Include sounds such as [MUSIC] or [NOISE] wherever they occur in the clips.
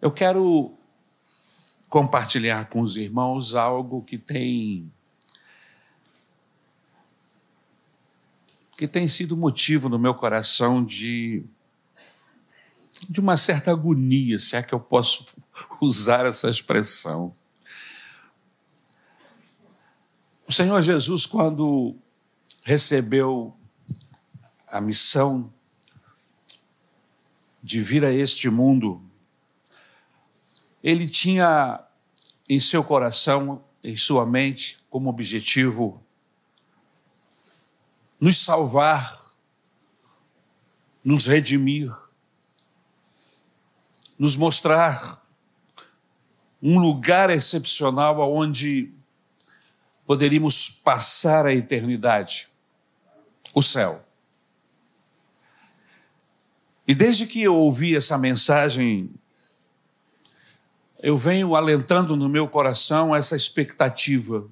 Eu quero compartilhar com os irmãos algo que tem que tem sido motivo no meu coração de de uma certa agonia, se é que eu posso [LAUGHS] usar essa expressão. O Senhor Jesus, quando recebeu a missão de vir a este mundo, ele tinha em seu coração, em sua mente, como objetivo nos salvar, nos redimir, nos mostrar um lugar excepcional onde poderíamos passar a eternidade o céu. E desde que eu ouvi essa mensagem, eu venho alentando no meu coração essa expectativa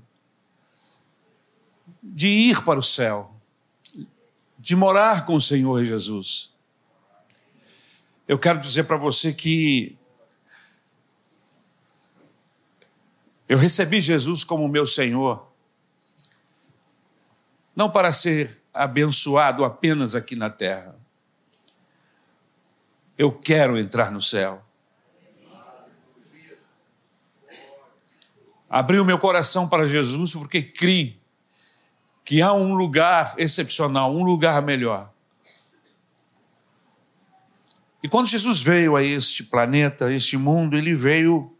de ir para o céu, de morar com o Senhor Jesus. Eu quero dizer para você que eu recebi Jesus como meu Senhor, não para ser abençoado apenas aqui na terra. Eu quero entrar no céu. Abri o meu coração para Jesus porque criei que há um lugar excepcional, um lugar melhor. E quando Jesus veio a este planeta, a este mundo, ele veio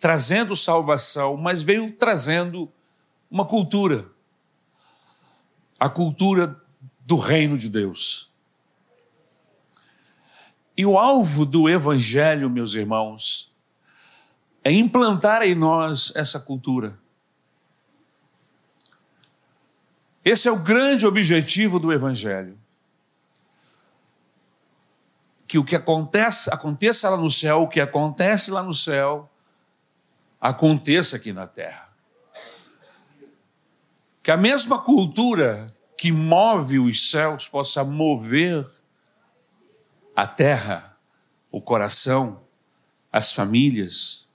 trazendo salvação, mas veio trazendo uma cultura a cultura do reino de Deus. E o alvo do Evangelho, meus irmãos, é implantar em nós essa cultura. Esse é o grande objetivo do Evangelho. Que o que acontece, aconteça lá no céu, o que acontece lá no céu, aconteça aqui na terra que a mesma cultura que move os céus possa mover a terra, o coração, as famílias,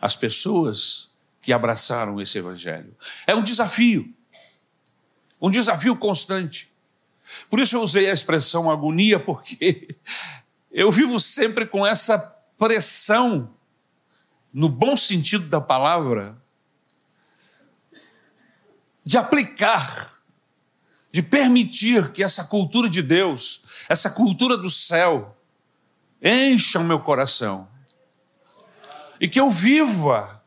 as pessoas que abraçaram esse evangelho. É um desafio, um desafio constante. Por isso eu usei a expressão agonia, porque [LAUGHS] eu vivo sempre com essa pressão, no bom sentido da palavra, de aplicar, de permitir que essa cultura de Deus, essa cultura do céu, encha o meu coração. E que eu viva,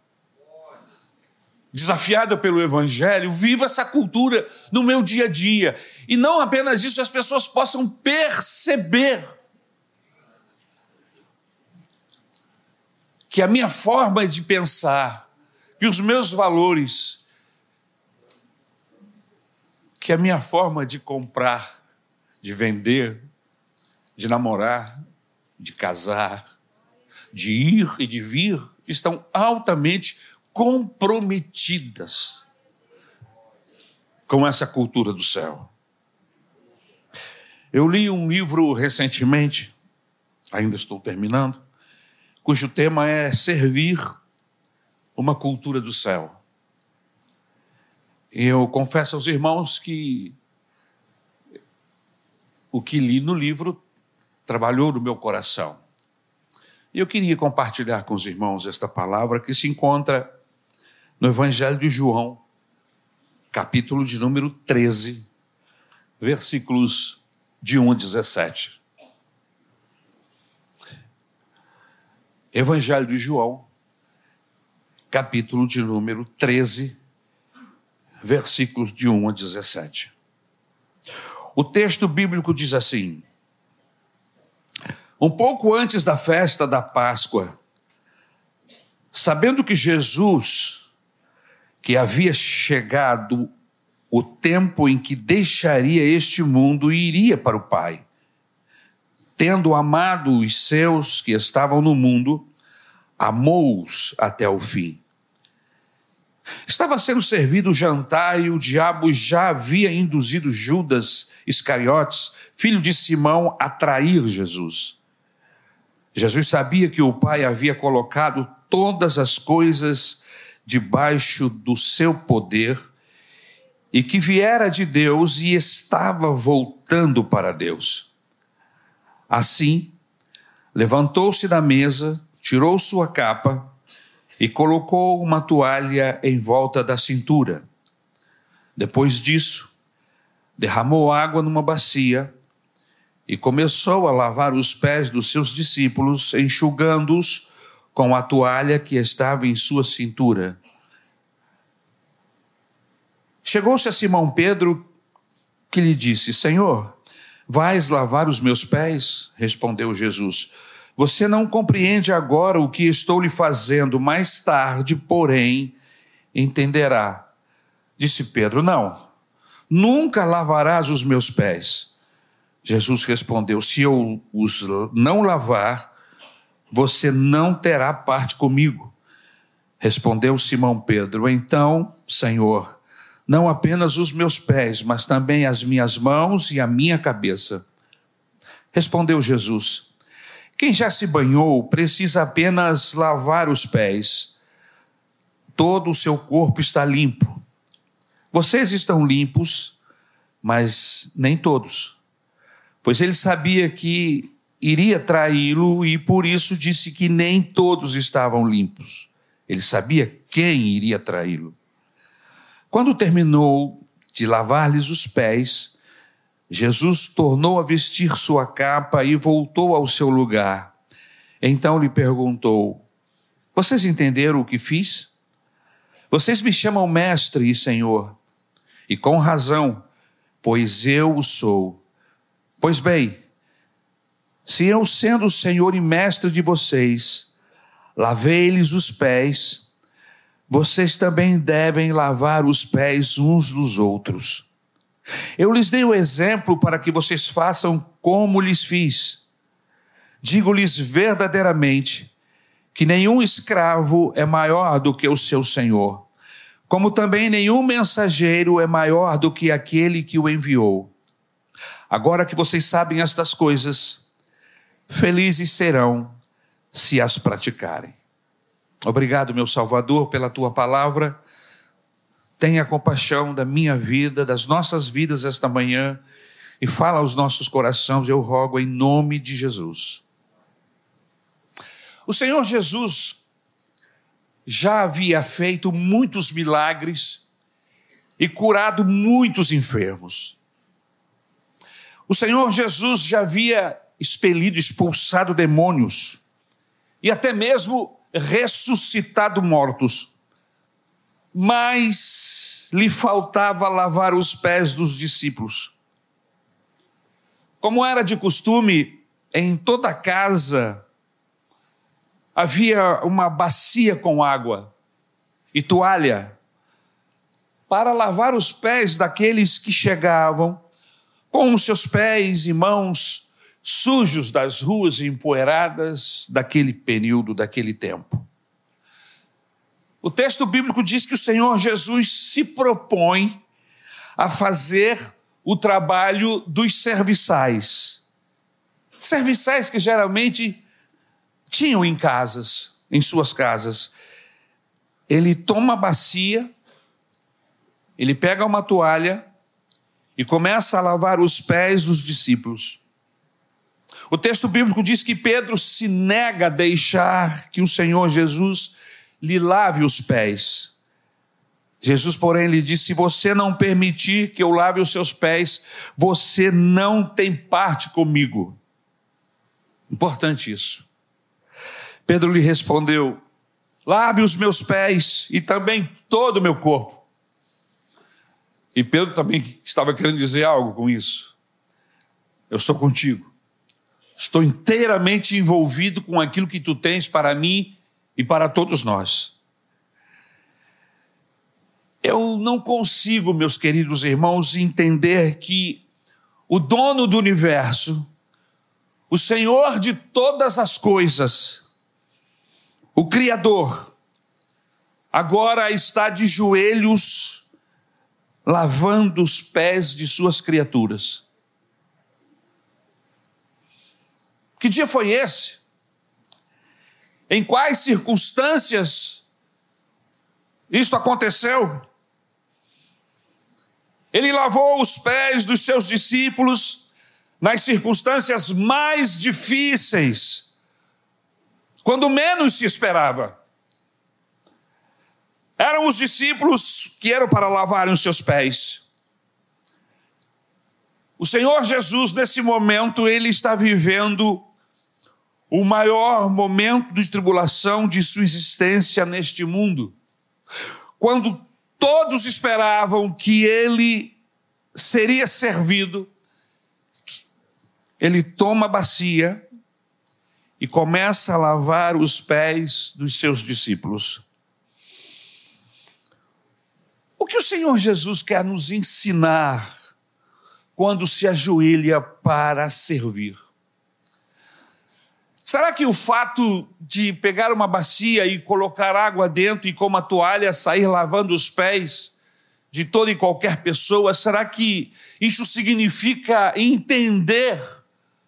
desafiado pelo Evangelho, viva essa cultura no meu dia a dia. E não apenas isso, as pessoas possam perceber que a minha forma de pensar, que os meus valores, que a minha forma de comprar, de vender, de namorar, de casar, de ir e de vir estão altamente comprometidas com essa cultura do céu. Eu li um livro recentemente, ainda estou terminando, cujo tema é servir uma cultura do céu. Eu confesso aos irmãos que o que li no livro trabalhou no meu coração. E eu queria compartilhar com os irmãos esta palavra que se encontra no Evangelho de João, capítulo de número 13, versículos de 1 a 17. Evangelho de João, capítulo de número 13, versículos de 1 a 17. O texto bíblico diz assim: Um pouco antes da festa da Páscoa, sabendo que Jesus, que havia chegado o tempo em que deixaria este mundo e iria para o Pai, tendo amado os seus que estavam no mundo, amou-os até o fim. Estava sendo servido o jantar e o diabo já havia induzido Judas Iscariotes, filho de Simão, a trair Jesus. Jesus sabia que o Pai havia colocado todas as coisas debaixo do seu poder e que viera de Deus e estava voltando para Deus. Assim, levantou-se da mesa, tirou sua capa e colocou uma toalha em volta da cintura. Depois disso, derramou água numa bacia e começou a lavar os pés dos seus discípulos, enxugando-os com a toalha que estava em sua cintura. Chegou-se a Simão Pedro, que lhe disse: Senhor, vais lavar os meus pés? Respondeu Jesus. Você não compreende agora o que estou lhe fazendo, mais tarde, porém, entenderá. Disse Pedro: Não, nunca lavarás os meus pés. Jesus respondeu: Se eu os não lavar, você não terá parte comigo. Respondeu Simão Pedro: Então, Senhor, não apenas os meus pés, mas também as minhas mãos e a minha cabeça. Respondeu Jesus: Quem já se banhou precisa apenas lavar os pés. Todo o seu corpo está limpo. Vocês estão limpos, mas nem todos. Pois ele sabia que iria traí-lo e por isso disse que nem todos estavam limpos. Ele sabia quem iria traí-lo. Quando terminou de lavar-lhes os pés, Jesus tornou a vestir sua capa e voltou ao seu lugar. Então lhe perguntou: Vocês entenderam o que fiz? Vocês me chamam mestre e senhor, e com razão, pois eu o sou. Pois bem, se eu, sendo o senhor e mestre de vocês, lavei-lhes os pés, vocês também devem lavar os pés uns dos outros. Eu lhes dei o exemplo para que vocês façam como lhes fiz. Digo-lhes verdadeiramente que nenhum escravo é maior do que o seu senhor, como também nenhum mensageiro é maior do que aquele que o enviou. Agora que vocês sabem estas coisas, felizes serão se as praticarem. Obrigado, meu Salvador, pela tua palavra. Tenha compaixão da minha vida, das nossas vidas esta manhã e fala aos nossos corações, eu rogo em nome de Jesus. O Senhor Jesus já havia feito muitos milagres e curado muitos enfermos. O Senhor Jesus já havia expelido, expulsado demônios e até mesmo ressuscitado mortos, mas lhe faltava lavar os pés dos discípulos. Como era de costume, em toda casa havia uma bacia com água e toalha para lavar os pés daqueles que chegavam com os seus pés e mãos sujos das ruas empoeiradas daquele período, daquele tempo. O texto bíblico diz que o Senhor Jesus se propõe a fazer o trabalho dos serviçais. Serviçais que geralmente tinham em casas, em suas casas. Ele toma a bacia, ele pega uma toalha e começa a lavar os pés dos discípulos. O texto bíblico diz que Pedro se nega a deixar que o Senhor Jesus lhe lave os pés. Jesus, porém, lhe disse: Se você não permitir que eu lave os seus pés, você não tem parte comigo. Importante isso. Pedro lhe respondeu: Lave os meus pés e também todo o meu corpo. E Pedro também estava querendo dizer algo com isso. Eu estou contigo. Estou inteiramente envolvido com aquilo que tu tens para mim e para todos nós. Eu não consigo, meus queridos irmãos, entender que o dono do universo, o Senhor de todas as coisas, o Criador, agora está de joelhos lavando os pés de suas criaturas. Que dia foi esse? Em quais circunstâncias isto aconteceu? Ele lavou os pés dos seus discípulos nas circunstâncias mais difíceis, quando menos se esperava. Eram os discípulos que eram para lavarem os seus pés. O Senhor Jesus, nesse momento, ele está vivendo o maior momento de tribulação de sua existência neste mundo. Quando todos esperavam que ele seria servido, ele toma a bacia e começa a lavar os pés dos seus discípulos. O que o Senhor Jesus quer nos ensinar quando se ajoelha para servir? Será que o fato de pegar uma bacia e colocar água dentro e com uma toalha sair lavando os pés de toda e qualquer pessoa, será que isso significa entender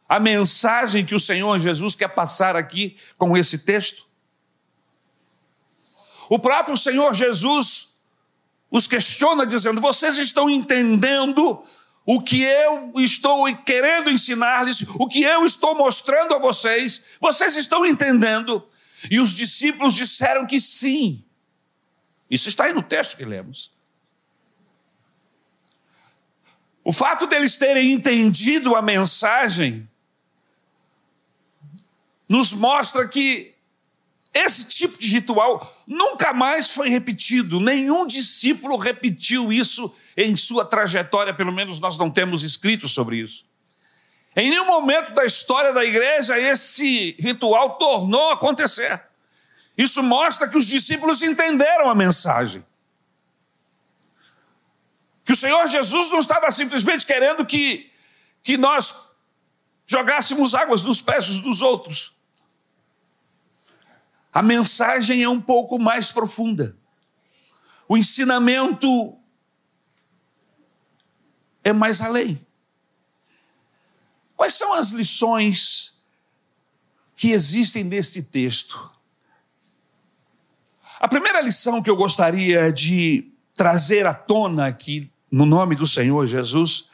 a mensagem que o Senhor Jesus quer passar aqui com esse texto? O próprio Senhor Jesus os questiona dizendo: vocês estão entendendo o que eu estou querendo ensinar-lhes, o que eu estou mostrando a vocês, vocês estão entendendo? E os discípulos disseram que sim. Isso está aí no texto que lemos. O fato deles terem entendido a mensagem nos mostra que esse tipo de ritual nunca mais foi repetido, nenhum discípulo repetiu isso em sua trajetória, pelo menos nós não temos escrito sobre isso. Em nenhum momento da história da igreja esse ritual tornou a acontecer. Isso mostra que os discípulos entenderam a mensagem. Que o Senhor Jesus não estava simplesmente querendo que, que nós jogássemos águas nos pés dos outros. A mensagem é um pouco mais profunda. O ensinamento é mais além. Quais são as lições que existem neste texto? A primeira lição que eu gostaria de trazer à tona aqui, no nome do Senhor Jesus,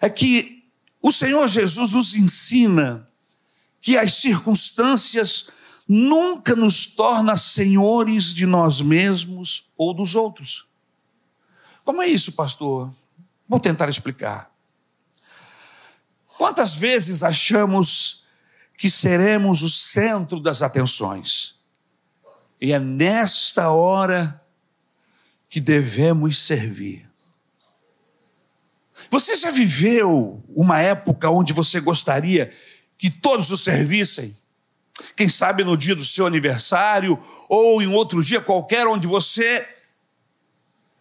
é que o Senhor Jesus nos ensina que as circunstâncias nunca nos torna senhores de nós mesmos ou dos outros. Como é isso, pastor? Vou tentar explicar. Quantas vezes achamos que seremos o centro das atenções? E é nesta hora que devemos servir. Você já viveu uma época onde você gostaria que todos o servissem? Quem sabe no dia do seu aniversário ou em outro dia qualquer onde você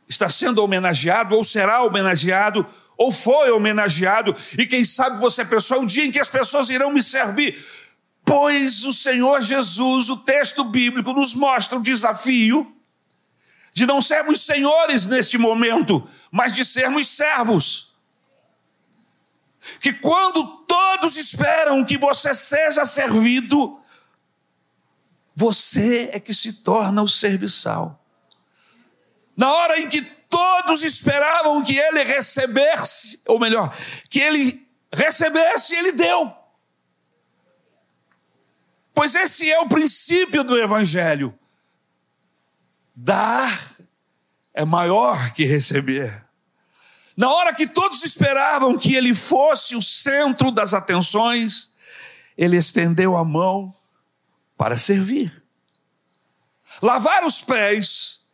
está sendo homenageado, ou será homenageado, ou foi homenageado, e quem sabe você pensou, é o dia em que as pessoas irão me servir. Pois o Senhor Jesus, o texto bíblico, nos mostra o desafio de não sermos senhores neste momento, mas de sermos servos. Que quando todos esperam que você seja servido, você é que se torna o serviçal. Na hora em que todos esperavam que ele recebesse, ou melhor, que ele recebesse, ele deu. Pois esse é o princípio do Evangelho. Dar é maior que receber. Na hora que todos esperavam que ele fosse o centro das atenções, ele estendeu a mão para servir. Lavar os pés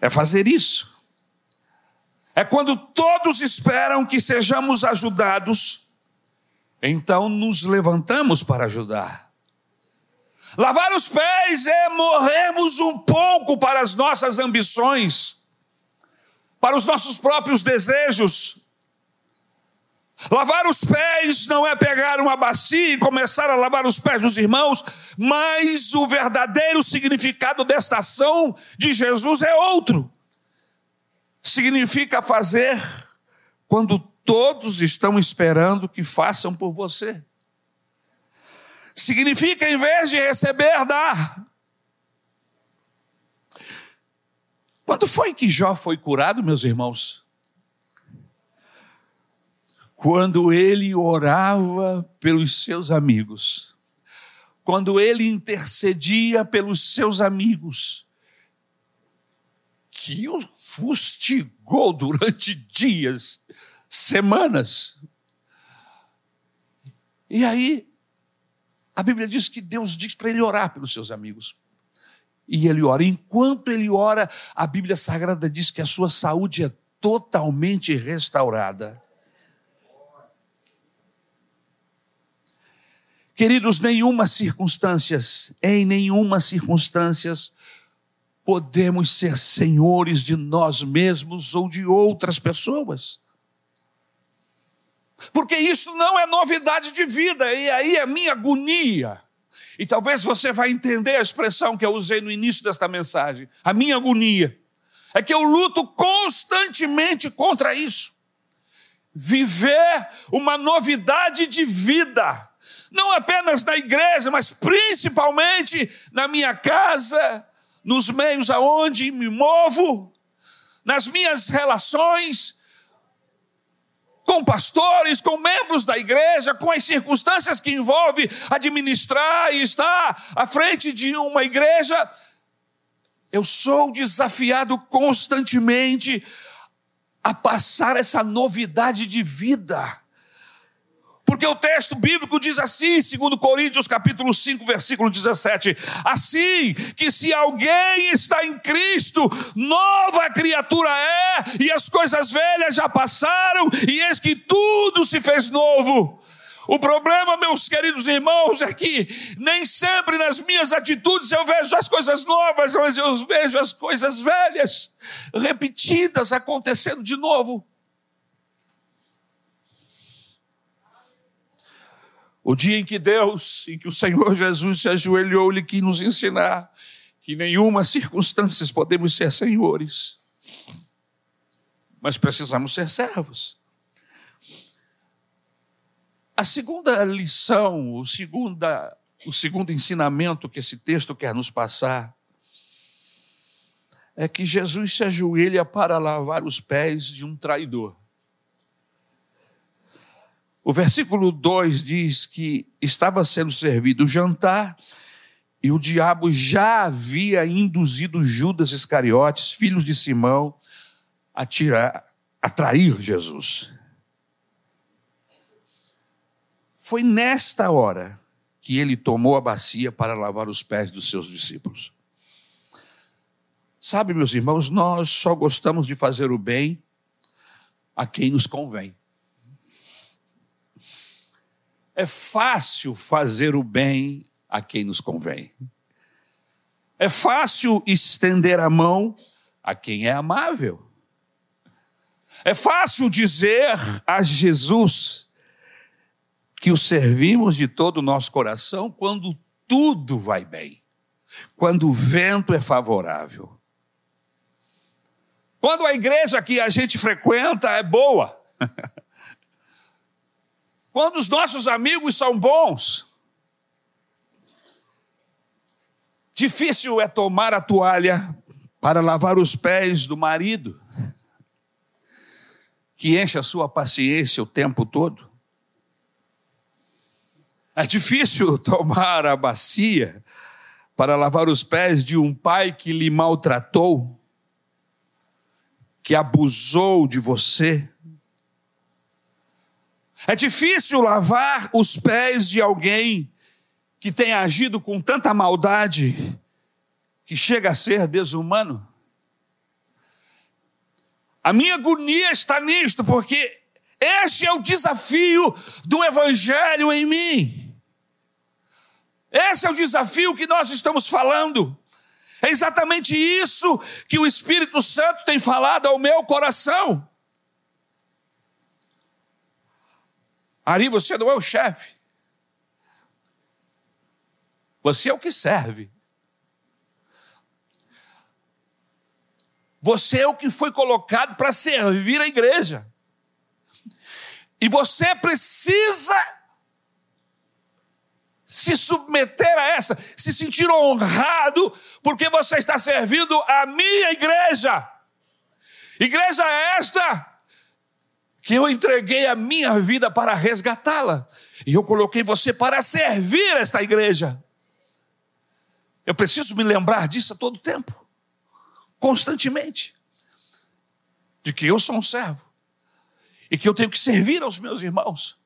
é fazer isso. É quando todos esperam que sejamos ajudados, então nos levantamos para ajudar. Lavar os pés é morrermos um pouco para as nossas ambições, para os nossos próprios desejos. Lavar os pés não é pegar uma bacia e começar a lavar os pés dos irmãos, mas o verdadeiro significado desta ação de Jesus é outro. Significa fazer quando todos estão esperando que façam por você. significa, em vez de receber, dar. Quando foi que Jó foi curado, meus irmãos? Quando ele orava pelos seus amigos, quando ele intercedia pelos seus amigos, que o fustigou durante dias, semanas. E aí, a Bíblia diz que Deus diz para ele orar pelos seus amigos. E ele ora. Enquanto ele ora, a Bíblia Sagrada diz que a sua saúde é totalmente restaurada. Queridos, nenhuma circunstâncias, em nenhuma circunstâncias, podemos ser senhores de nós mesmos ou de outras pessoas. Porque isso não é novidade de vida, e aí é minha agonia. E talvez você vai entender a expressão que eu usei no início desta mensagem. A minha agonia é que eu luto constantemente contra isso. Viver uma novidade de vida, não apenas na igreja, mas principalmente na minha casa, nos meios aonde me movo, nas minhas relações, com pastores, com membros da igreja, com as circunstâncias que envolve administrar e estar à frente de uma igreja. Eu sou desafiado constantemente a passar essa novidade de vida. Porque o texto bíblico diz assim, segundo Coríntios capítulo 5, versículo 17, assim que se alguém está em Cristo, nova criatura é, e as coisas velhas já passaram, e eis que tudo se fez novo. O problema, meus queridos irmãos, é que nem sempre nas minhas atitudes eu vejo as coisas novas, mas eu vejo as coisas velhas repetidas acontecendo de novo. O dia em que Deus, em que o Senhor Jesus se ajoelhou, ele quis nos ensinar que nenhuma circunstância podemos ser senhores, mas precisamos ser servos. A segunda lição, o, segunda, o segundo ensinamento que esse texto quer nos passar, é que Jesus se ajoelha para lavar os pés de um traidor. O versículo 2 diz que estava sendo servido o jantar e o diabo já havia induzido Judas Iscariotes, filhos de Simão, a, tirar, a trair Jesus. Foi nesta hora que ele tomou a bacia para lavar os pés dos seus discípulos. Sabe, meus irmãos, nós só gostamos de fazer o bem a quem nos convém. É fácil fazer o bem a quem nos convém. É fácil estender a mão a quem é amável. É fácil dizer a Jesus que o servimos de todo o nosso coração quando tudo vai bem, quando o vento é favorável. Quando a igreja que a gente frequenta é boa. [LAUGHS] Quando os nossos amigos são bons, difícil é tomar a toalha para lavar os pés do marido, que enche a sua paciência o tempo todo. É difícil [LAUGHS] tomar a bacia para lavar os pés de um pai que lhe maltratou, que abusou de você, é difícil lavar os pés de alguém que tem agido com tanta maldade que chega a ser desumano. A minha agonia está nisto, porque este é o desafio do Evangelho em mim. Esse é o desafio que nós estamos falando. É exatamente isso que o Espírito Santo tem falado ao meu coração. Ari, você não é o chefe. Você é o que serve. Você é o que foi colocado para servir a igreja. E você precisa se submeter a essa, se sentir honrado, porque você está servindo a minha igreja. Igreja esta que eu entreguei a minha vida para resgatá-la. E eu coloquei você para servir esta igreja. Eu preciso me lembrar disso a todo tempo, constantemente, de que eu sou um servo e que eu tenho que servir aos meus irmãos.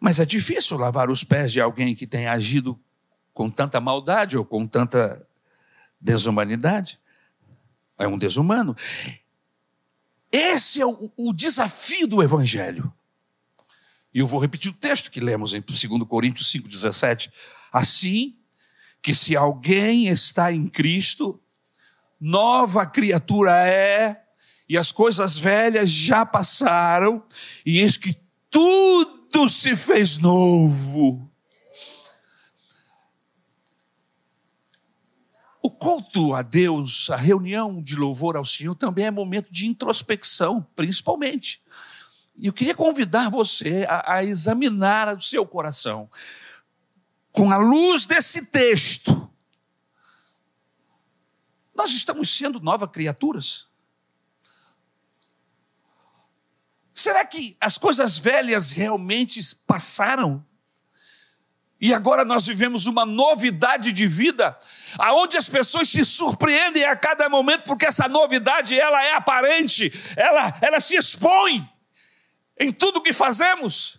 Mas é difícil lavar os pés de alguém que tem agido com tanta maldade ou com tanta desumanidade. É um desumano. Esse é o, o desafio do Evangelho. E eu vou repetir o texto que lemos em 2 Coríntios 5,17. Assim que se alguém está em Cristo, nova criatura é, e as coisas velhas já passaram, e eis que tudo tudo se fez novo. O culto a Deus, a reunião de louvor ao Senhor também é momento de introspecção, principalmente. E eu queria convidar você a, a examinar o seu coração com a luz desse texto. Nós estamos sendo novas criaturas. Será que as coisas velhas realmente passaram? E agora nós vivemos uma novidade de vida, aonde as pessoas se surpreendem a cada momento, porque essa novidade ela é aparente, ela, ela se expõe em tudo que fazemos.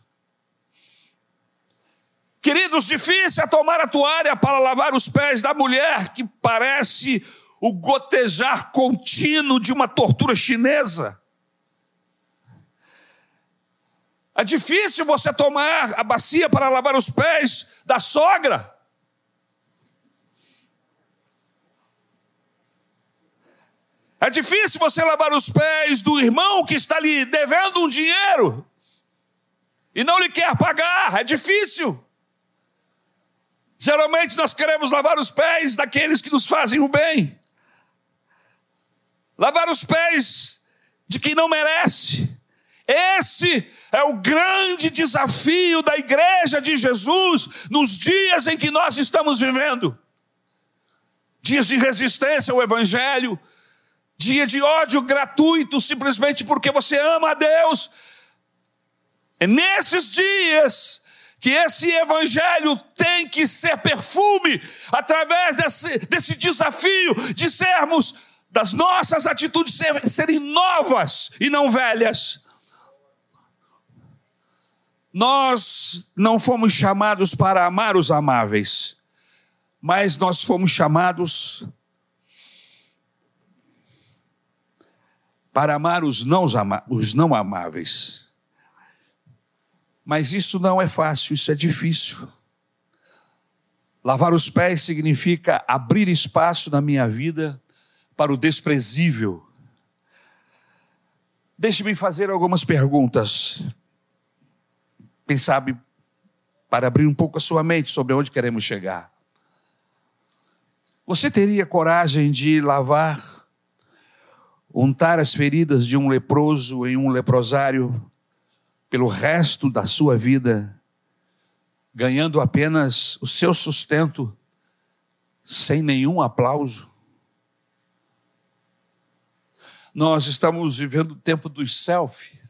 Queridos, difícil é tomar a toalha para lavar os pés da mulher que parece o gotejar contínuo de uma tortura chinesa. É difícil você tomar a bacia para lavar os pés da sogra. É difícil você lavar os pés do irmão que está lhe devendo um dinheiro e não lhe quer pagar. É difícil. Geralmente nós queremos lavar os pés daqueles que nos fazem o bem, lavar os pés de quem não merece. Esse é o grande desafio da igreja de Jesus nos dias em que nós estamos vivendo. Dias de resistência ao Evangelho, dia de ódio gratuito simplesmente porque você ama a Deus. É nesses dias que esse Evangelho tem que ser perfume através desse, desse desafio de sermos, das nossas atitudes serem novas e não velhas nós não fomos chamados para amar os amáveis, mas nós fomos chamados para amar os não, os não amáveis. Mas isso não é fácil, isso é difícil. Lavar os pés significa abrir espaço na minha vida para o desprezível. Deixe-me fazer algumas perguntas quem sabe, para abrir um pouco a sua mente sobre onde queremos chegar. Você teria coragem de lavar, untar as feridas de um leproso em um leprosário pelo resto da sua vida, ganhando apenas o seu sustento, sem nenhum aplauso? Nós estamos vivendo o tempo dos selfies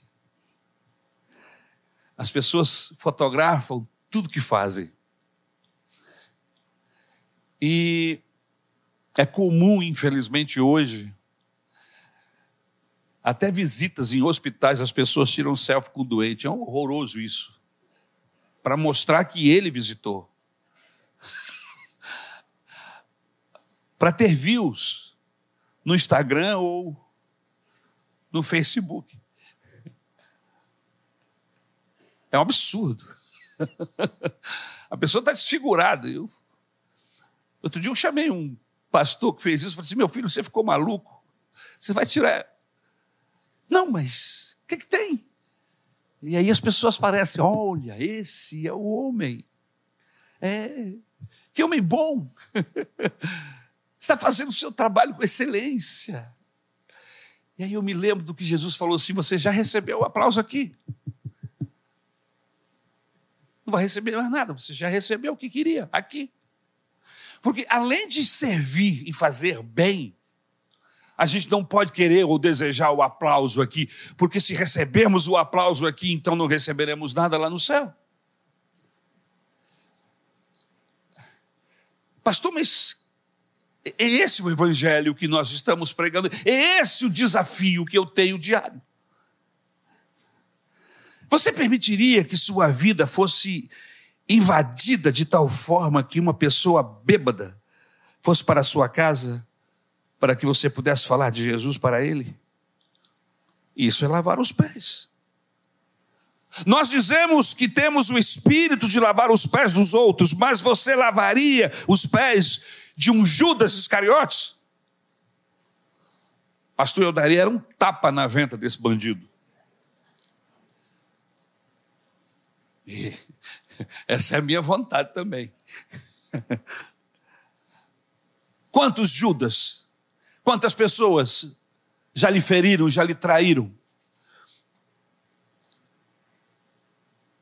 as pessoas fotografam tudo que fazem. E é comum, infelizmente, hoje, até visitas em hospitais, as pessoas tiram selfie com o doente. É horroroso isso. Para mostrar que ele visitou. [LAUGHS] Para ter views no Instagram ou no Facebook. É um absurdo. [LAUGHS] A pessoa está desfigurada. Eu... Outro dia eu chamei um pastor que fez isso, falei assim: meu filho, você ficou maluco? Você vai tirar. Não, mas o que, que tem? E aí as pessoas parecem: olha, esse é o homem. É, que homem bom. [LAUGHS] Está fazendo o seu trabalho com excelência. E aí eu me lembro do que Jesus falou assim: você já recebeu o aplauso aqui. Não vai receber mais nada, você já recebeu o que queria aqui. Porque além de servir e fazer bem, a gente não pode querer ou desejar o aplauso aqui, porque se recebermos o aplauso aqui, então não receberemos nada lá no céu. Pastor, mas é esse o evangelho que nós estamos pregando, é esse o desafio que eu tenho diário. Você permitiria que sua vida fosse invadida de tal forma que uma pessoa bêbada fosse para a sua casa para que você pudesse falar de Jesus para ele? Isso é lavar os pés. Nós dizemos que temos o espírito de lavar os pés dos outros, mas você lavaria os pés de um Judas Iscariotes? Pastor, eu daria um tapa na venta desse bandido. E [LAUGHS] essa é a minha vontade também. [LAUGHS] Quantos Judas, quantas pessoas já lhe feriram, já lhe traíram?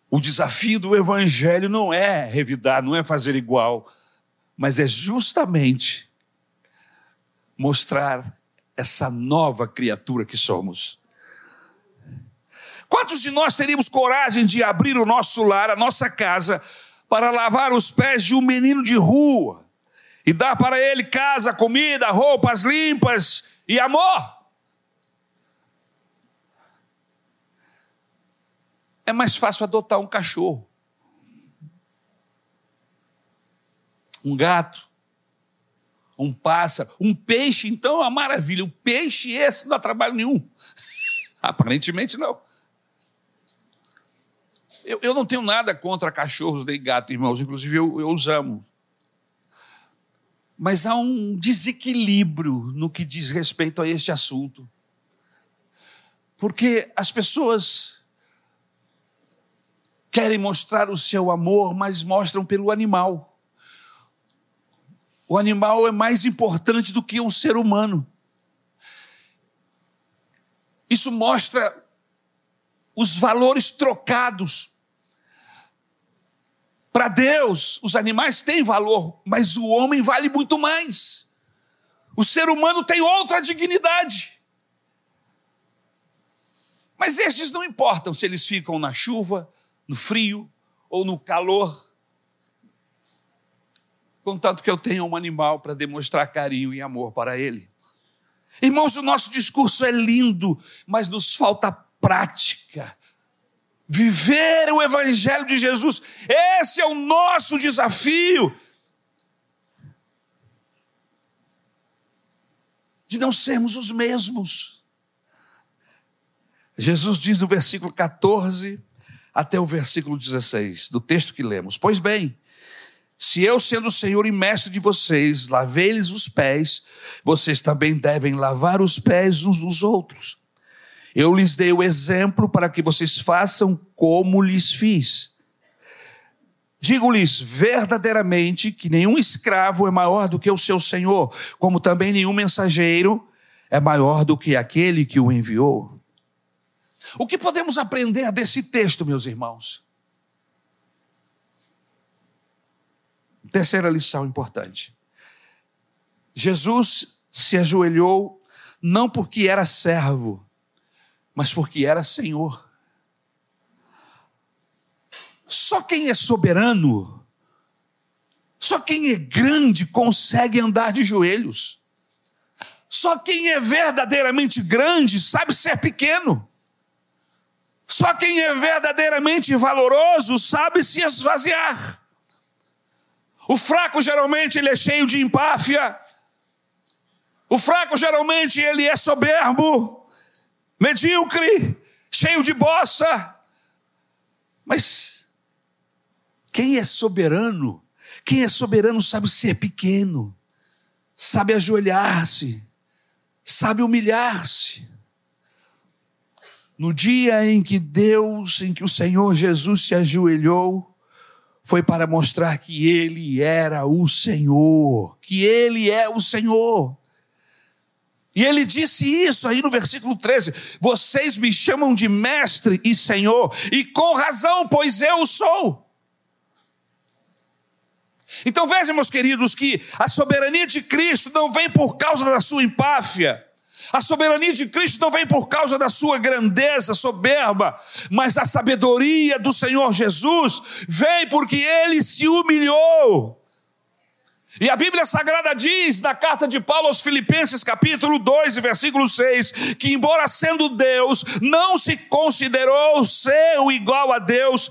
O desafio do Evangelho não é revidar, não é fazer igual, mas é justamente mostrar essa nova criatura que somos. Quantos de nós teríamos coragem de abrir o nosso lar, a nossa casa, para lavar os pés de um menino de rua e dar para ele casa, comida, roupas limpas e amor? é mais fácil adotar um cachorro, um gato, um pássaro, um peixe, então é uma maravilha. O peixe esse não dá trabalho nenhum. [LAUGHS] Aparentemente não. Eu, eu, não tenho nada contra cachorros nem gato, irmãos, inclusive eu, eu os amo. Mas há um desequilíbrio no que diz respeito a este assunto. Porque as pessoas querem mostrar o seu amor, mas mostram pelo animal. O animal é mais importante do que um ser humano. Isso mostra os valores trocados. Para Deus, os animais têm valor, mas o homem vale muito mais. O ser humano tem outra dignidade. Mas estes não importam se eles ficam na chuva, no frio ou no calor. Contanto que eu tenha um animal para demonstrar carinho e amor para ele. Irmãos, o nosso discurso é lindo, mas nos falta prática. Viver o Evangelho de Jesus, esse é o nosso desafio. De não sermos os mesmos. Jesus diz no versículo 14: até o versículo 16 do texto que lemos. Pois bem, se eu, sendo o Senhor e mestre de vocês, lavei-lhes os pés, vocês também devem lavar os pés uns dos outros. Eu lhes dei o exemplo para que vocês façam como lhes fiz. Digo-lhes verdadeiramente que nenhum escravo é maior do que o seu senhor, como também nenhum mensageiro é maior do que aquele que o enviou. O que podemos aprender desse texto, meus irmãos? Terceira lição importante. Jesus se ajoelhou não porque era servo, mas porque era Senhor. Só quem é soberano, só quem é grande consegue andar de joelhos. Só quem é verdadeiramente grande sabe ser pequeno. Só quem é verdadeiramente valoroso sabe se esvaziar. O fraco geralmente ele é cheio de empáfia. O fraco geralmente ele é soberbo, medíocre, cheio de bossa. Mas quem é soberano, quem é soberano sabe ser pequeno, sabe ajoelhar-se, sabe humilhar-se. No dia em que Deus, em que o Senhor Jesus se ajoelhou, foi para mostrar que Ele era o Senhor, que Ele é o Senhor. E ele disse isso aí no versículo 13: Vocês me chamam de mestre e senhor, e com razão, pois eu sou. Então vejam, meus queridos, que a soberania de Cristo não vem por causa da sua empáfia, a soberania de Cristo não vem por causa da sua grandeza soberba, mas a sabedoria do Senhor Jesus vem porque ele se humilhou. E a Bíblia Sagrada diz, na carta de Paulo aos Filipenses, capítulo 2, versículo 6, que, embora sendo Deus, não se considerou ser igual a Deus,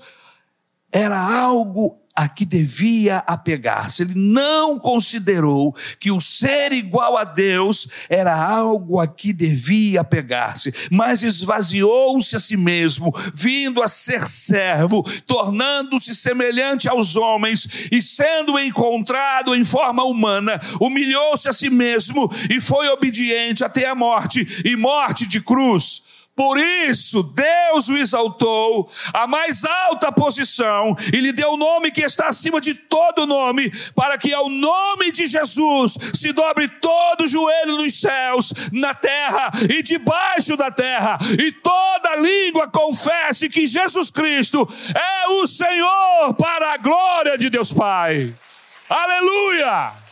era algo a que devia apegar-se. Ele não considerou que o ser igual a Deus era algo a que devia apegar-se, mas esvaziou-se a si mesmo, vindo a ser servo, tornando-se semelhante aos homens e sendo encontrado em forma humana, humilhou-se a si mesmo e foi obediente até a morte e morte de cruz. Por isso, Deus o exaltou à mais alta posição e lhe deu o nome que está acima de todo nome, para que ao nome de Jesus se dobre todo o joelho nos céus, na terra e debaixo da terra, e toda língua confesse que Jesus Cristo é o Senhor para a glória de Deus Pai. Aleluia!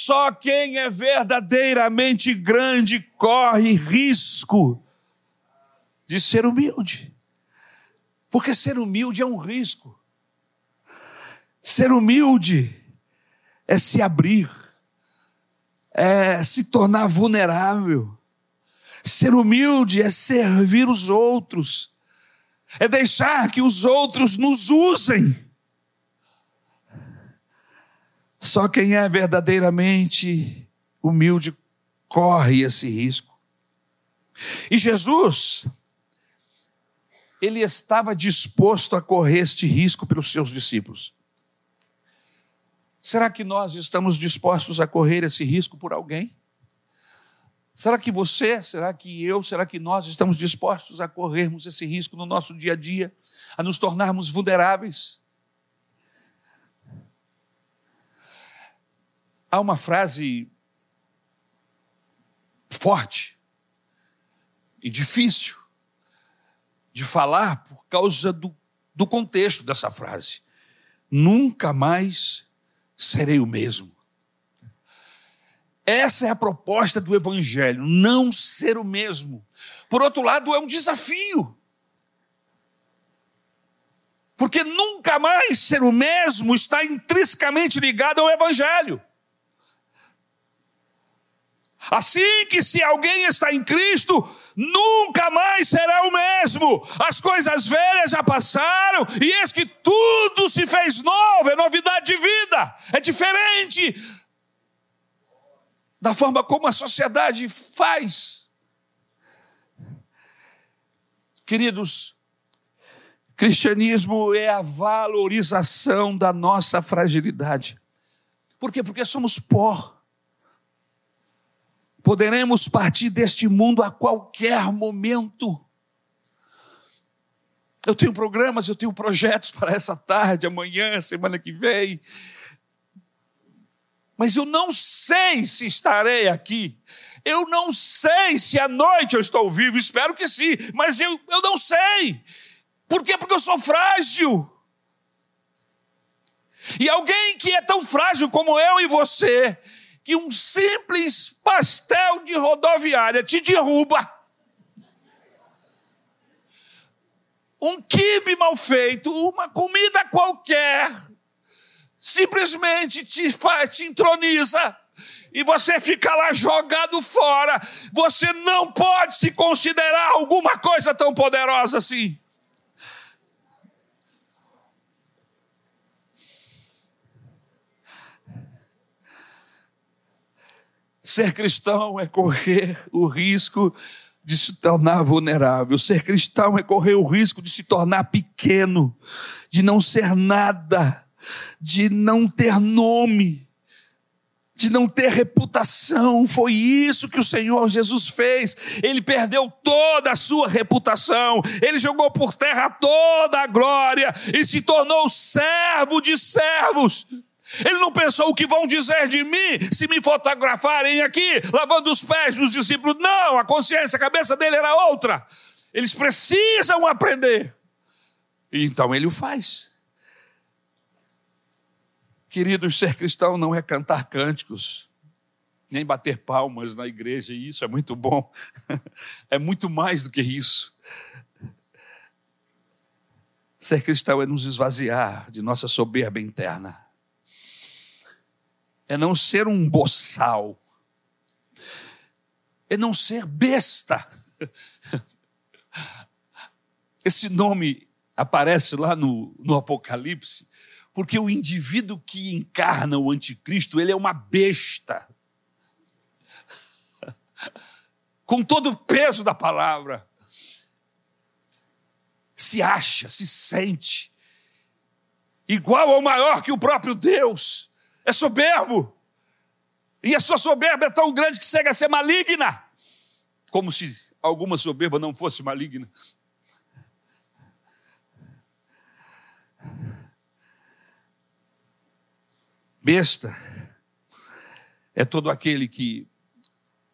Só quem é verdadeiramente grande corre risco de ser humilde. Porque ser humilde é um risco. Ser humilde é se abrir, é se tornar vulnerável. Ser humilde é servir os outros, é deixar que os outros nos usem só quem é verdadeiramente humilde corre esse risco. E Jesus, ele estava disposto a correr este risco pelos seus discípulos. Será que nós estamos dispostos a correr esse risco por alguém? Será que você, será que eu, será que nós estamos dispostos a corrermos esse risco no nosso dia a dia, a nos tornarmos vulneráveis? Há uma frase forte e difícil de falar por causa do, do contexto dessa frase. Nunca mais serei o mesmo. Essa é a proposta do Evangelho, não ser o mesmo. Por outro lado, é um desafio. Porque nunca mais ser o mesmo está intrinsecamente ligado ao Evangelho. Assim que se alguém está em Cristo, nunca mais será o mesmo. As coisas velhas já passaram e eis que tudo se fez novo, é novidade de vida, é diferente da forma como a sociedade faz. Queridos, cristianismo é a valorização da nossa fragilidade. Por quê? Porque somos pó Poderemos partir deste mundo a qualquer momento. Eu tenho programas, eu tenho projetos para essa tarde, amanhã, semana que vem. Mas eu não sei se estarei aqui. Eu não sei se à noite eu estou vivo. Espero que sim, mas eu, eu não sei. Por quê? Porque eu sou frágil. E alguém que é tão frágil como eu e você, que um simples pastel de rodoviária te derruba. Um quibe mal feito, uma comida qualquer, simplesmente te faz, te entroniza e você fica lá jogado fora. Você não pode se considerar alguma coisa tão poderosa assim. Ser cristão é correr o risco de se tornar vulnerável. Ser cristão é correr o risco de se tornar pequeno, de não ser nada, de não ter nome, de não ter reputação. Foi isso que o Senhor Jesus fez. Ele perdeu toda a sua reputação, ele jogou por terra toda a glória e se tornou servo de servos. Ele não pensou o que vão dizer de mim se me fotografarem aqui, lavando os pés dos discípulos. Não, a consciência, a cabeça dele era outra. Eles precisam aprender. E então ele o faz. Queridos, ser cristão não é cantar cânticos, nem bater palmas na igreja, e isso é muito bom. [LAUGHS] É muito mais do que isso. Ser cristão é nos esvaziar de nossa soberba interna. É não ser um boçal. É não ser besta. Esse nome aparece lá no, no Apocalipse porque o indivíduo que encarna o anticristo, ele é uma besta. Com todo o peso da palavra. Se acha, se sente igual ou maior que o próprio Deus. É soberbo. E a sua soberba é tão grande que chega a ser maligna. Como se alguma soberba não fosse maligna. Besta é todo aquele que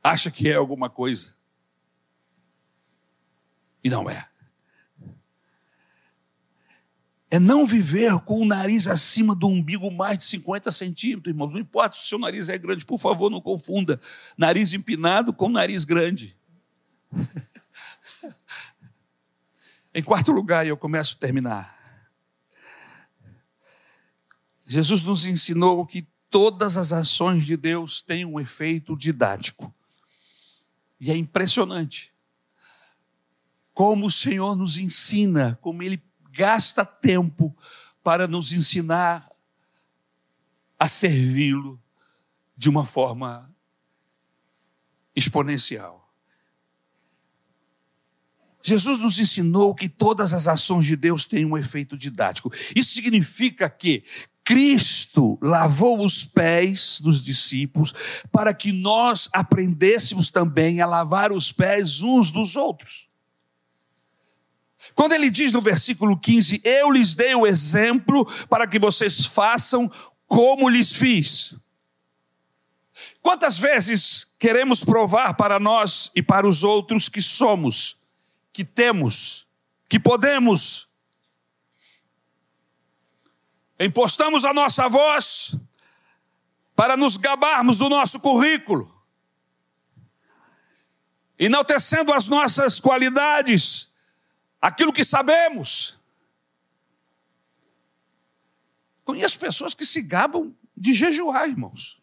acha que é alguma coisa e não é. É não viver com o nariz acima do umbigo mais de 50 centímetros, irmãos. Não importa se o seu nariz é grande, por favor, não confunda nariz empinado com nariz grande. [LAUGHS] em quarto lugar, eu começo a terminar. Jesus nos ensinou que todas as ações de Deus têm um efeito didático. E é impressionante como o Senhor nos ensina, como Ele gasta tempo para nos ensinar a servi-lo de uma forma exponencial. Jesus nos ensinou que todas as ações de Deus têm um efeito didático. Isso significa que Cristo lavou os pés dos discípulos para que nós aprendêssemos também a lavar os pés uns dos outros. Quando ele diz no versículo 15: Eu lhes dei o exemplo para que vocês façam como lhes fiz. Quantas vezes queremos provar para nós e para os outros que somos, que temos, que podemos, Impostamos a nossa voz para nos gabarmos do nosso currículo, enaltecendo as nossas qualidades, aquilo que sabemos. Conheço pessoas que se gabam de jejuar, irmãos.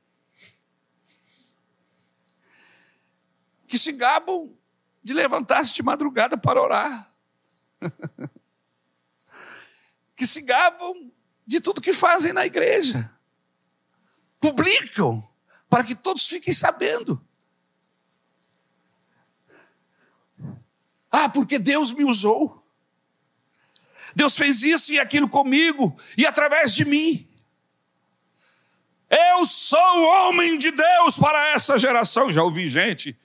Que se gabam de levantar-se de madrugada para orar. [LAUGHS] que se gabam de tudo que fazem na igreja. Publicam para que todos fiquem sabendo. Ah, porque Deus me usou. Deus fez isso e aquilo comigo e através de mim. Eu sou homem de Deus para essa geração. Já ouvi gente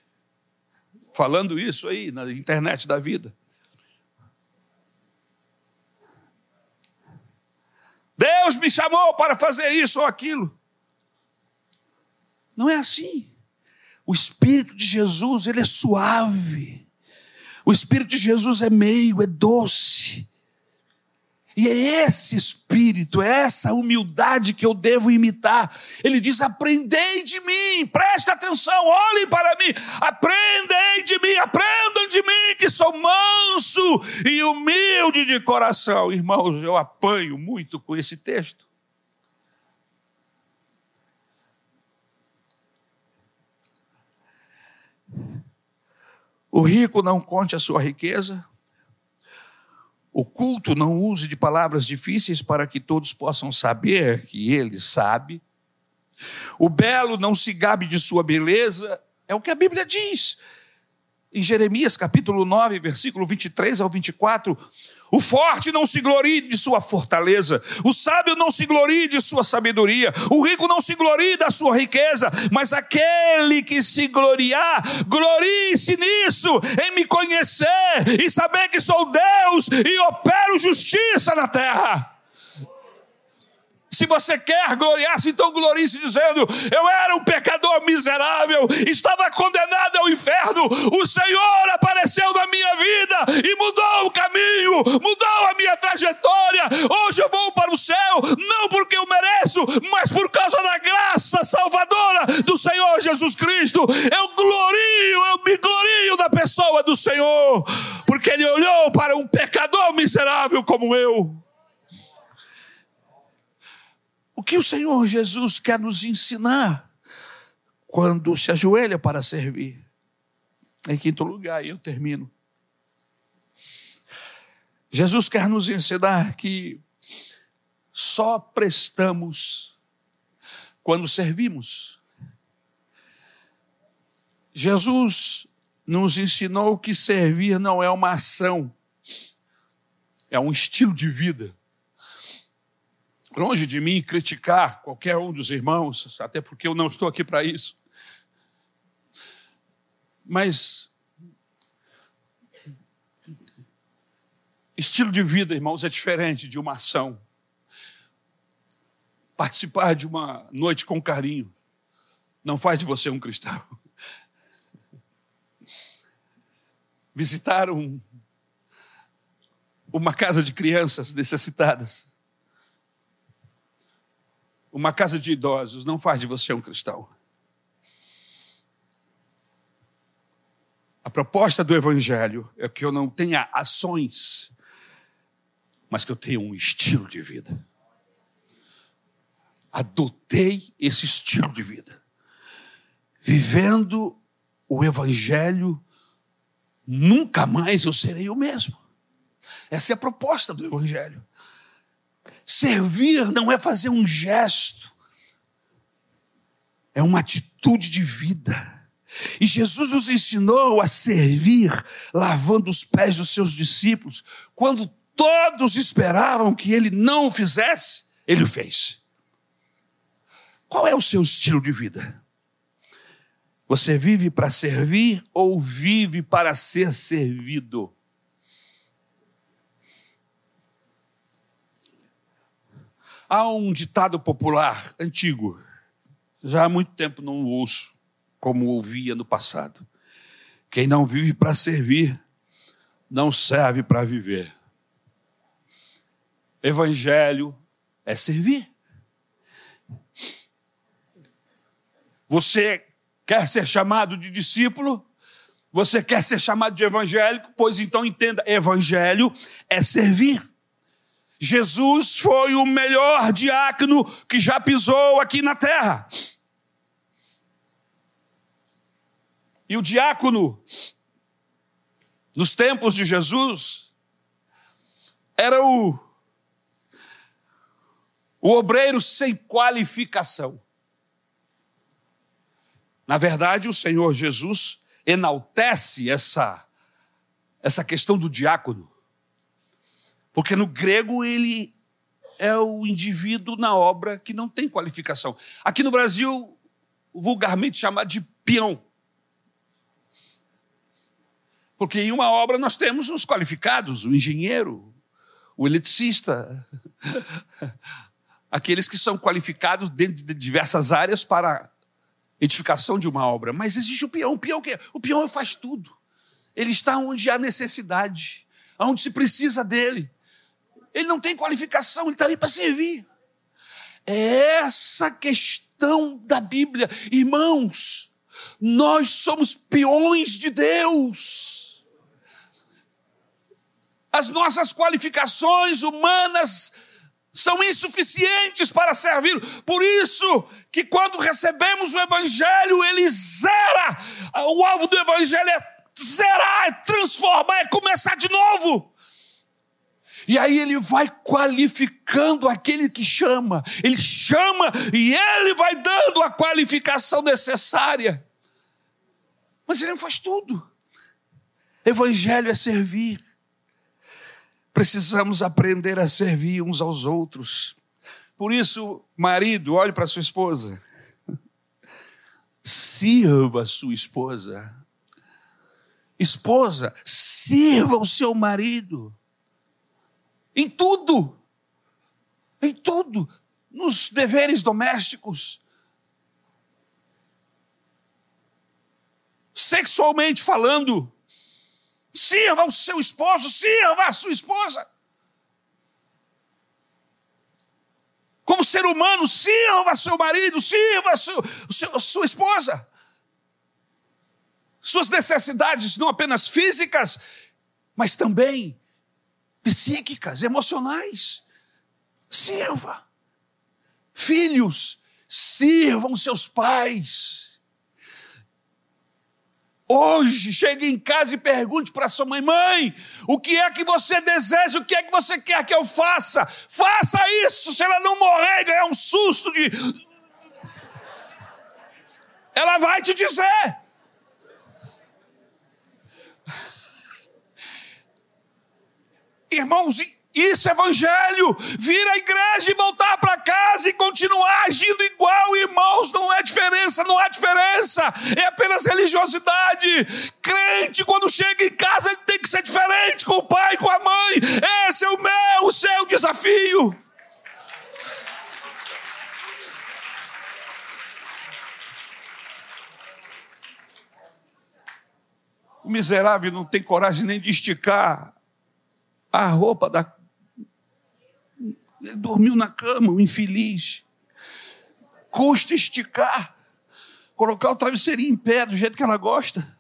falando isso aí na internet da vida. Deus me chamou para fazer isso ou aquilo. Não é assim. O Espírito de Jesus, ele é suave. O Espírito de Jesus é meio, é doce. E é esse espírito, é essa humildade que eu devo imitar. Ele diz: aprendei de mim, presta atenção, olhem para mim, aprendei de mim, aprendam de mim, que sou manso e humilde de coração. Irmãos, eu apanho muito com esse texto. O rico não conte a sua riqueza, o culto não use de palavras difíceis para que todos possam saber que ele sabe. O belo não se gabe de sua beleza, é o que a Bíblia diz. Em Jeremias capítulo 9, versículo 23 ao 24, o forte não se glorie de sua fortaleza, o sábio não se glorie de sua sabedoria, o rico não se glorie da sua riqueza, mas aquele que se gloriar, glorie-se nisso, em me conhecer e saber que sou Deus e opero justiça na terra. Se você quer gloriar-se, então glorie-se dizendo: Eu era um pecador miserável, estava condenado ao inferno. O Senhor apareceu na minha vida e mudou o caminho, mudou a minha trajetória. Hoje eu vou para o céu, não porque eu mereço, mas por causa da graça salvadora do Senhor Jesus Cristo, eu glorio, eu me glorio da pessoa do Senhor, porque Ele olhou para um pecador miserável como eu. O que o Senhor Jesus quer nos ensinar quando se ajoelha para servir? Em quinto lugar, e eu termino. Jesus quer nos ensinar que só prestamos quando servimos. Jesus nos ensinou que servir não é uma ação, é um estilo de vida. Longe de mim criticar qualquer um dos irmãos, até porque eu não estou aqui para isso. Mas estilo de vida, irmãos, é diferente de uma ação. Participar de uma noite com carinho não faz de você um cristão. Visitar um, uma casa de crianças necessitadas, uma casa de idosos, não faz de você um cristão. A proposta do Evangelho é que eu não tenha ações, mas que eu tenha um estilo de vida. Adotei esse estilo de vida. Vivendo o Evangelho, nunca mais eu serei o mesmo. Essa é a proposta do Evangelho. Servir não é fazer um gesto, é uma atitude de vida. E Jesus nos ensinou a servir, lavando os pés dos seus discípulos. Quando todos esperavam que ele não o fizesse, ele o fez. Qual é o seu estilo de vida? Você vive para servir ou vive para ser servido? Há um ditado popular antigo, já há muito tempo não ouço, como ouvia no passado. Quem não vive para servir, não serve para viver. Evangelho é servir. Você quer ser chamado de discípulo? Você quer ser chamado de evangélico? Pois então entenda: evangelho é servir. Jesus foi o melhor diácono que já pisou aqui na terra. E o diácono, nos tempos de Jesus, era o, o obreiro sem qualificação. Na verdade, o Senhor Jesus enaltece essa, essa questão do diácono, porque no grego ele é o indivíduo na obra que não tem qualificação. Aqui no Brasil, vulgarmente chamado de peão. Porque em uma obra nós temos os qualificados, o engenheiro, o eletricista, [LAUGHS] aqueles que são qualificados dentro de diversas áreas para edificação de uma obra. Mas existe o peão. O peão, que o peão faz tudo. Ele está onde há necessidade, onde se precisa dele. Ele não tem qualificação, ele está ali para servir. É essa questão da Bíblia. Irmãos, nós somos peões de Deus. As nossas qualificações humanas são insuficientes para servir. Por isso que quando recebemos o evangelho, ele zera. O alvo do evangelho é zerar, é transformar, é começar de novo. E aí ele vai qualificando aquele que chama. Ele chama e ele vai dando a qualificação necessária. Mas ele não faz tudo. Evangelho é servir. Precisamos aprender a servir uns aos outros. Por isso, marido, olhe para sua esposa. Sirva sua esposa. Esposa, sirva o seu marido. Em tudo. Em tudo. Nos deveres domésticos. Sexualmente falando. Sirva o seu esposo, sirva a sua esposa. Como ser humano, sirva seu marido, sirva seu, seu, sua esposa. Suas necessidades, não apenas físicas, mas também psíquicas, emocionais. Sirva. Filhos, sirvam seus pais. Hoje, chegue em casa e pergunte para sua mãe: mãe, o que é que você deseja? O que é que você quer que eu faça? Faça isso, se ela não morrer e ganhar um susto de. Ela vai te dizer. Irmãos, isso é evangelho. Vir à igreja e voltar para casa e continuar agindo igual, irmãos, não é diferença, não há diferença. É apenas religiosidade. Crente, quando chega em casa, ele tem que ser diferente com o pai, com a mãe. Esse é o meu, o seu desafio. O miserável não tem coragem nem de esticar a roupa da ele dormiu na cama, o infeliz. Custa esticar, colocar o travesseirinho em pé do jeito que ela gosta.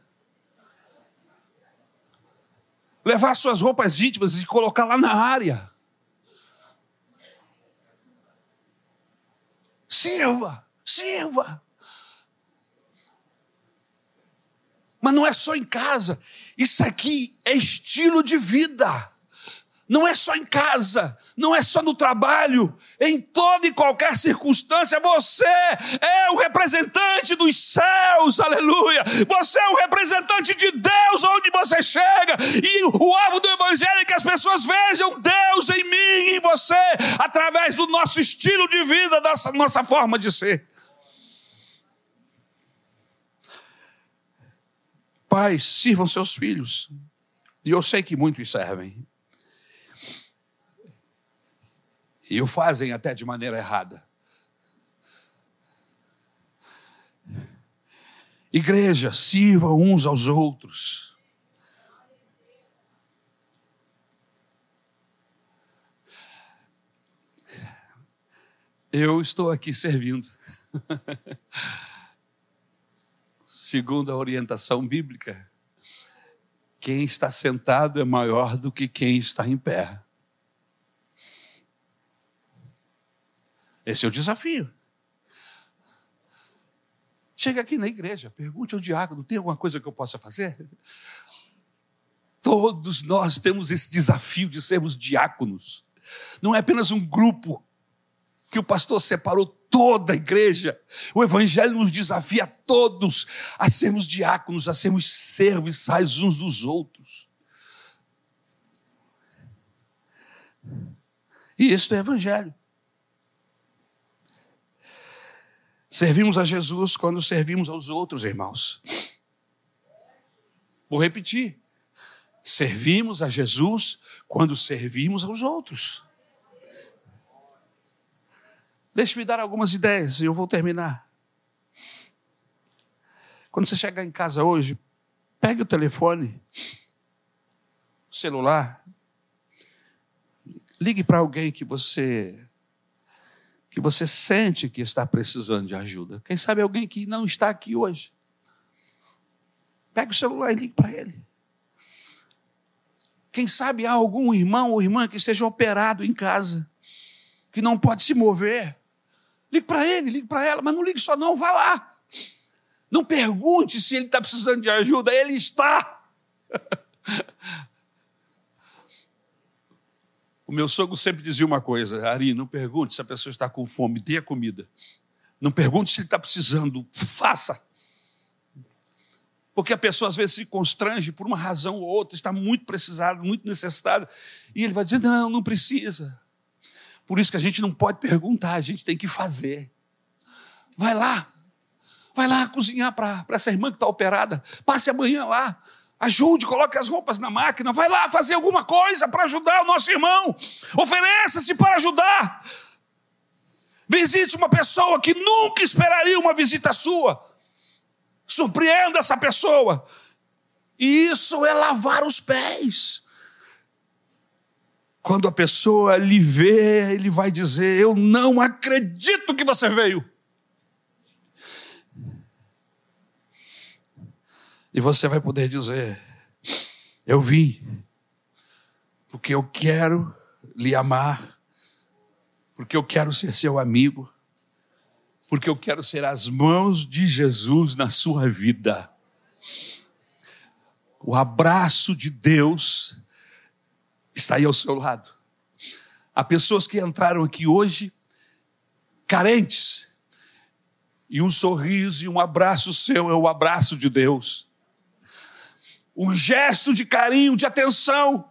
Levar suas roupas íntimas e colocar lá na área. Sirva, sirva. Mas não é só em casa. Isso aqui é estilo de vida. Não é só em casa, não é só no trabalho, em toda e qualquer circunstância, você é o representante dos céus, aleluia. Você é o representante de Deus onde você chega. E o alvo do Evangelho é que as pessoas vejam Deus em mim e em você, através do nosso estilo de vida, da nossa forma de ser. Pais, sirvam seus filhos. E eu sei que muitos servem. E o fazem até de maneira errada. Igreja, sirva uns aos outros. Eu estou aqui servindo. [LAUGHS] Segundo a orientação bíblica, quem está sentado é maior do que quem está em pé. Esse é o desafio. Chega aqui na igreja, pergunte ao diácono: tem alguma coisa que eu possa fazer? Todos nós temos esse desafio de sermos diáconos. Não é apenas um grupo que o pastor separou toda a igreja. O Evangelho nos desafia a todos a sermos diáconos, a sermos serviçais uns dos outros. E isso é Evangelho. Servimos a Jesus quando servimos aos outros, irmãos. Vou repetir. Servimos a Jesus quando servimos aos outros. Deixe-me dar algumas ideias e eu vou terminar. Quando você chegar em casa hoje, pegue o telefone, o celular, ligue para alguém que você que você sente que está precisando de ajuda. Quem sabe alguém que não está aqui hoje. Pega o celular e ligue para ele. Quem sabe há algum irmão ou irmã que esteja operado em casa, que não pode se mover. Ligue para ele, ligue para ela, mas não ligue só não, vá lá. Não pergunte se ele está precisando de ajuda, ele está. [LAUGHS] O meu sogro sempre dizia uma coisa: Ari, não pergunte se a pessoa está com fome, dê a comida. Não pergunte se ele está precisando, faça. Porque a pessoa às vezes se constrange por uma razão ou outra, está muito precisado, muito necessitado, e ele vai dizer: não, não precisa. Por isso que a gente não pode perguntar, a gente tem que fazer. Vai lá, vai lá cozinhar para essa irmã que está operada, passe amanhã lá, Ajude, coloque as roupas na máquina, vai lá fazer alguma coisa para ajudar o nosso irmão. Ofereça-se para ajudar. Visite uma pessoa que nunca esperaria uma visita sua. Surpreenda essa pessoa. E isso é lavar os pés. quando a pessoa lhe vê, ele vai dizer: Eu não acredito que você veio. E você vai poder dizer: Eu vim, porque eu quero lhe amar, porque eu quero ser seu amigo, porque eu quero ser as mãos de Jesus na sua vida. O abraço de Deus está aí ao seu lado. Há pessoas que entraram aqui hoje carentes, e um sorriso e um abraço seu é o abraço de Deus. Um gesto de carinho, de atenção,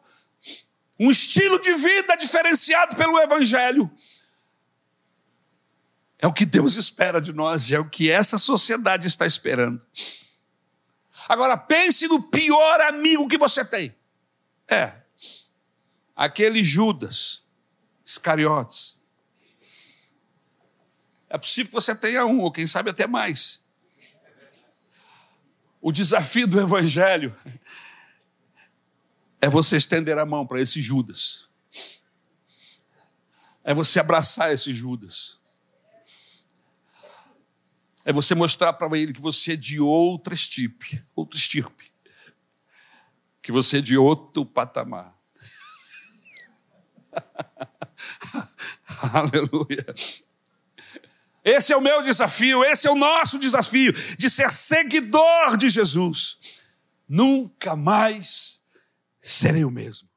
um estilo de vida diferenciado pelo Evangelho. É o que Deus espera de nós, é o que essa sociedade está esperando. Agora pense no pior amigo que você tem. É, aquele Judas Iscariotes. É possível que você tenha um, ou quem sabe até mais. O desafio do Evangelho é você estender a mão para esse Judas. É você abraçar esse Judas. É você mostrar para ele que você é de outra estirpe, outra estirpe. Que você é de outro patamar. [LAUGHS] Aleluia. Esse é o meu desafio, esse é o nosso desafio de ser seguidor de Jesus. Nunca mais serei o mesmo.